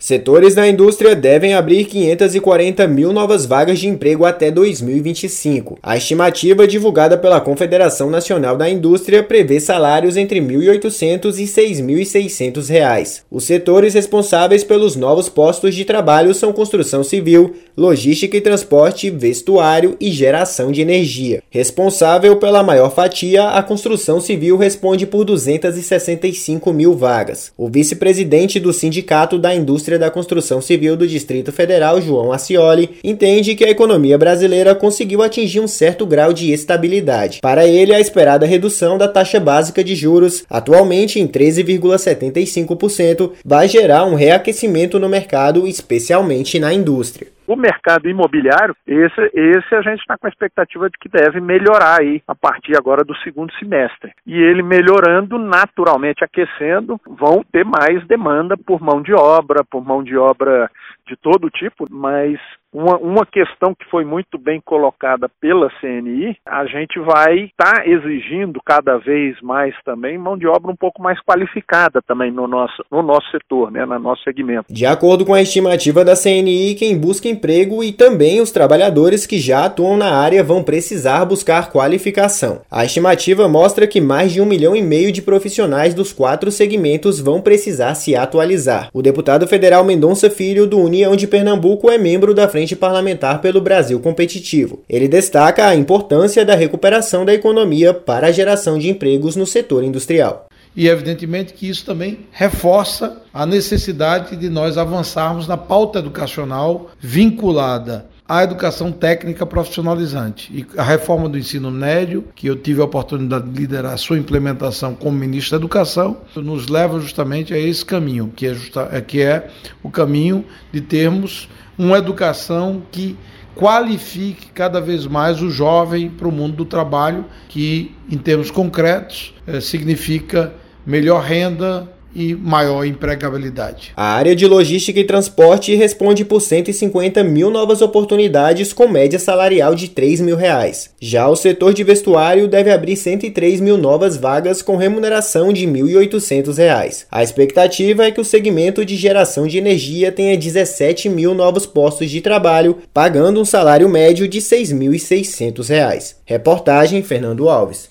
Setores da indústria devem abrir 540 mil novas vagas de emprego até 2025. A estimativa divulgada pela Confederação Nacional da Indústria prevê salários entre R$ 1.800 e 6.600 reais. Os setores responsáveis pelos novos postos de trabalho são construção civil, logística e transporte, vestuário e geração de energia. Responsável pela maior fatia, a construção civil responde por 265 mil vagas. O vice-presidente do Sindicato da Indústria Indústria da Construção Civil do Distrito Federal, João Ascioli, entende que a economia brasileira conseguiu atingir um certo grau de estabilidade. Para ele, a esperada redução da taxa básica de juros, atualmente em 13,75%, vai gerar um reaquecimento no mercado, especialmente na indústria. O mercado imobiliário, esse, esse a gente está com a expectativa de que deve melhorar aí a partir agora do segundo semestre. E ele melhorando, naturalmente aquecendo, vão ter mais demanda por mão de obra, por mão de obra de todo tipo, mas uma, uma questão que foi muito bem colocada pela CNI, a gente vai estar tá exigindo cada vez mais também mão de obra um pouco mais qualificada também no nosso, no nosso setor, né, no nosso segmento. De acordo com a estimativa da CNI, quem busca emprego e também os trabalhadores que já atuam na área vão precisar buscar qualificação. A estimativa mostra que mais de um milhão e meio de profissionais dos quatro segmentos vão precisar se atualizar. O deputado federal Mendonça Filho, do União de Pernambuco, é membro da Frente Parlamentar pelo Brasil Competitivo. Ele destaca a importância da recuperação da economia para a geração de empregos no setor industrial. E evidentemente que isso também reforça a necessidade de nós avançarmos na pauta educacional vinculada à educação técnica profissionalizante. E a reforma do ensino médio, que eu tive a oportunidade de liderar a sua implementação como ministro da Educação, nos leva justamente a esse caminho, que é, justa, que é o caminho de termos uma educação que qualifique cada vez mais o jovem para o mundo do trabalho, que, em termos concretos, eh, significa melhor renda, e maior empregabilidade. A área de logística e transporte responde por 150 mil novas oportunidades com média salarial de 3 mil reais. Já o setor de vestuário deve abrir 103 mil novas vagas com remuneração de 1.800 reais. A expectativa é que o segmento de geração de energia tenha 17 mil novos postos de trabalho, pagando um salário médio de 6.600 reais. Reportagem Fernando Alves.